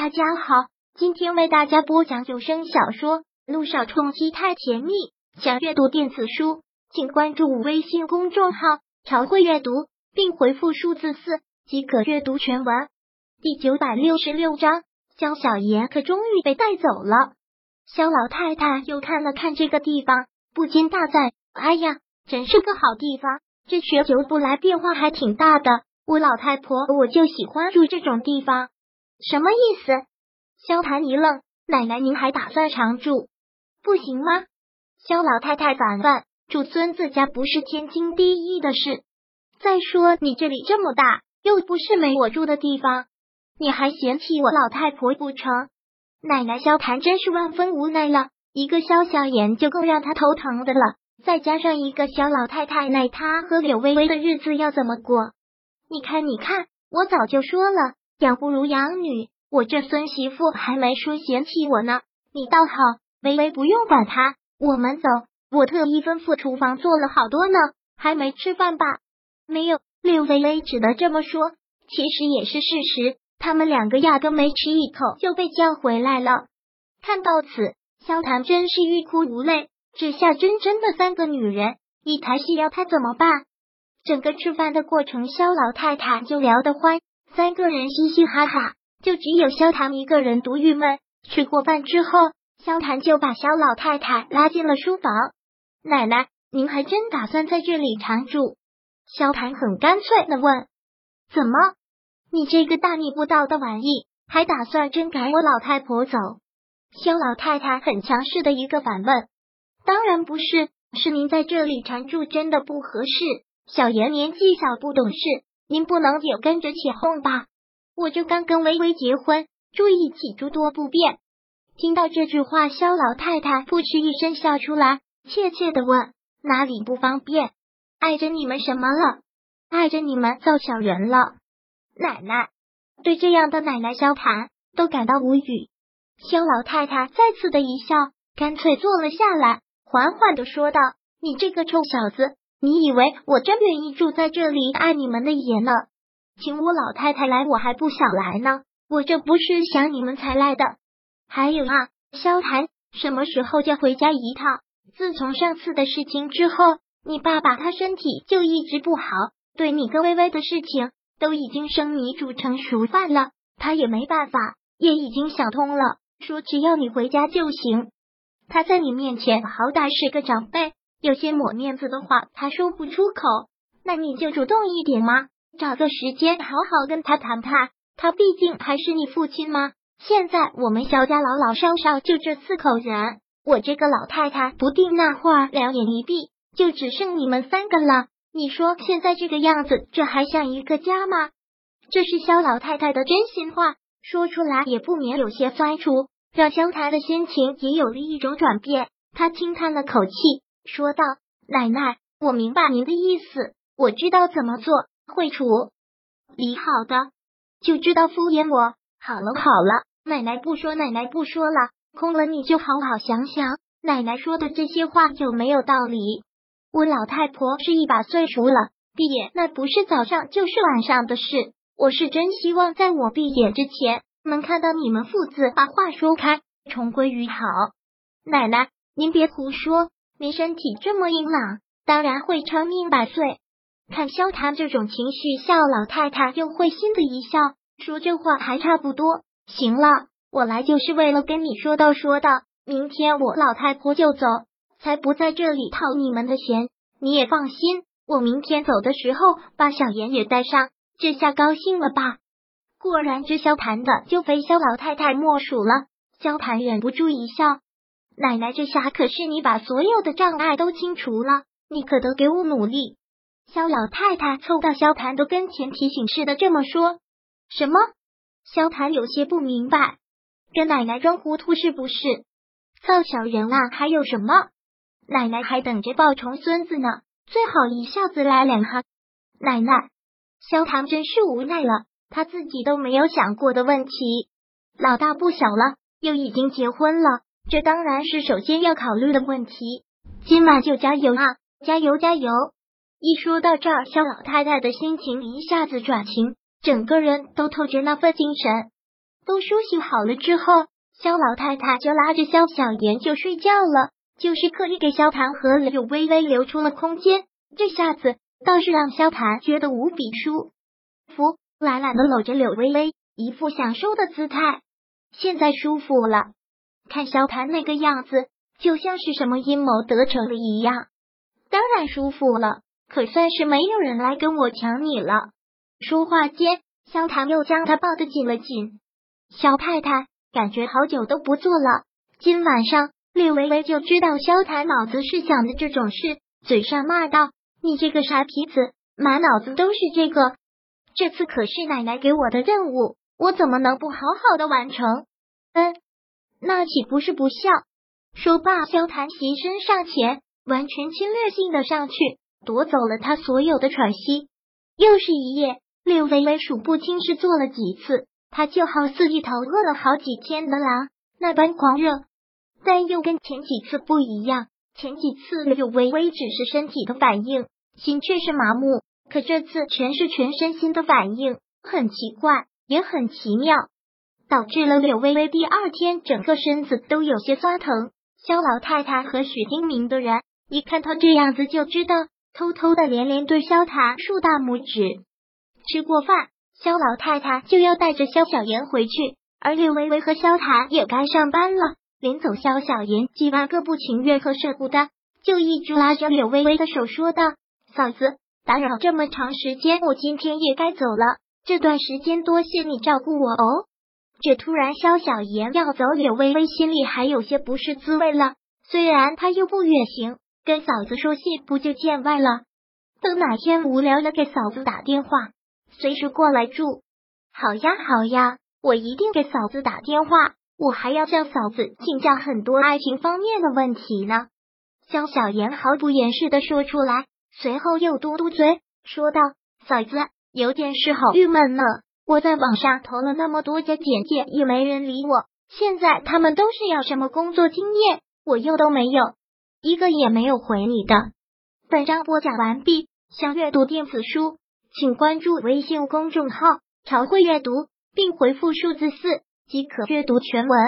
大家好，今天为大家播讲有声小说《路上冲击太甜蜜》。想阅读电子书，请关注微信公众号“朝会阅读”，并回复数字四即可阅读全文。第九百六十六章，肖小爷可终于被带走了。肖老太太又看了看这个地方，不禁大赞：“哎呀，真是个好地方！这许久不来，变化还挺大的。我老太婆我就喜欢住这种地方。”什么意思？萧谭一愣，奶奶您还打算常住，不行吗？萧老太太反问。住孙子家不是天经地义的事。再说你这里这么大，又不是没我住的地方，你还嫌弃我老太婆不成？奶奶萧谭真是万分无奈了。一个萧小言就够让他头疼的了，再加上一个萧老太太，那他和柳微微的日子要怎么过？你看，你看，我早就说了。养不如养女，我这孙媳妇还没说嫌弃我呢。你倒好，微微不用管她，我们走。我特意吩咐厨房做了好多呢，还没吃饭吧？没有。柳微微只得这么说，其实也是事实。他们两个压根没吃一口就被叫回来了。看到此，萧谭真是欲哭无泪。这下真真的三个女人一台戏，要他怎么办？整个吃饭的过程，萧老太太就聊得欢。三个人嘻嘻哈哈，就只有萧谭一个人独郁闷。吃过饭之后，萧谭就把萧老太太拉进了书房。奶奶，您还真打算在这里常住？萧谭很干脆的问：“怎么，你这个大逆不道的玩意，还打算真赶我老太婆走？”萧老太太很强势的一个反问：“当然不是，是您在这里常住真的不合适。小妍年纪小，不懂事。”您不能也跟着起哄吧？我就刚跟微微结婚，住一起诸多不便。听到这句话，肖老太太扑哧一声笑出来，怯怯的问：“哪里不方便？碍着你们什么了？碍着你们造小人了？”奶奶对这样的奶奶萧谈都感到无语。肖老太太再次的一笑，干脆坐了下来，缓缓的说道：“你这个臭小子！”你以为我真愿意住在这里碍你们的眼呢？请我老太太来，我还不想来呢。我这不是想你们才来的。还有啊，萧谈什么时候就回家一趟？自从上次的事情之后，你爸爸他身体就一直不好，对你跟微微的事情都已经生米煮成熟饭了。他也没办法，也已经想通了，说只要你回家就行。他在你面前好歹是个长辈。有些抹面子的话，他说不出口，那你就主动一点嘛，找个时间好好跟他谈谈。他毕竟还是你父亲吗？现在我们萧家老老少少就这四口人，我这个老太太不定那会儿两眼一闭，就只剩你们三个了。你说现在这个样子，这还像一个家吗？这是萧老太太的真心话，说出来也不免有些酸楚，让萧台的心情也有了一种转变。他轻叹了口气。说道：“奶奶，我明白您的意思，我知道怎么做，会处理好的，就知道敷衍我。好了好了，奶奶不说，奶奶不说了，空了你就好好想想，奶奶说的这些话有没有道理？我老太婆是一把岁数了，闭眼那不是早上就是晚上的事。我是真希望在我闭眼之前，能看到你们父子把话说开，重归于好。奶奶，您别胡说。”您身体这么硬朗，当然会长命百岁。看萧谈这种情绪，笑老太太又会心的一笑，说这话还差不多。行了，我来就是为了跟你说道说道，明天我老太婆就走，才不在这里套你们的闲。你也放心，我明天走的时候把小妍也带上，这下高兴了吧？果然，这萧谈的就非萧老太太莫属了。萧谈忍不住一笑。奶奶，这下可是你把所有的障碍都清除了，你可得给我努力。肖老太太凑到萧谭的跟前，提醒似的这么说。什么？萧谭有些不明白，跟奶奶装糊涂是不是？造小人啊？还有什么？奶奶还等着抱重孙子呢，最好一下子来两哈。奶奶，萧谭真是无奈了，他自己都没有想过的问题。老大不小了，又已经结婚了。这当然是首先要考虑的问题。今晚就加油啊，加油加油！一说到这儿，肖老太太的心情一下子转晴，整个人都透着那份精神。都梳洗好了之后，肖老太太就拉着肖小妍就睡觉了，就是刻意给肖谭和柳微微留出了空间。这下子倒是让肖谭觉得无比舒服，懒懒的搂着柳微微，一副享受的姿态。现在舒服了，看萧谭那个样子，就像是什么阴谋得逞了一样。当然舒服了，可算是没有人来跟我抢你了。说话间，萧谭又将他抱得紧了紧。萧太太感觉好久都不做了，今晚上略微微就知道萧谭脑子是想的这种事，嘴上骂道：“你这个傻皮子，满脑子都是这个。这次可是奶奶给我的任务，我怎么能不好好的完成？”嗯，那岂不是不孝？说罢，萧谭起身上前。完全侵略性的上去夺走了他所有的喘息，又是一夜。柳微微数不清是做了几次，他就好似一头饿了好几天的狼，那般狂热。但又跟前几次不一样，前几次柳微微只是身体的反应，心却是麻木，可这次全是全身心的反应，很奇怪，也很奇妙，导致了柳微微第二天整个身子都有些酸疼。肖老太太和许丁明的人。一看他这样子，就知道偷偷的连连对肖谭竖大拇指。吃过饭，肖老太太就要带着肖小妍回去，而柳微微和肖谭也该上班了。临走，肖小妍几万个不情愿和舍不得，就一直拉着柳微微的手说道：“嫂子，打扰这么长时间，我今天也该走了。这段时间多谢你照顾我哦。”这突然萧小妍要走，柳微微心里还有些不是滋味了。虽然他又不远行。跟嫂子说谢不就见外了？等哪天无聊了，给嫂子打电话，随时过来住。好呀，好呀，我一定给嫂子打电话。我还要向嫂子请教很多爱情方面的问题呢。肖小妍毫不掩饰的说出来，随后又嘟嘟嘴说道：“嫂子，有点事好郁闷呢。我在网上投了那么多家简介，也没人理我。现在他们都是要什么工作经验，我又都没有。”一个也没有回你的。本章播讲完毕，想阅读电子书，请关注微信公众号“朝会阅读”，并回复数字四即可阅读全文。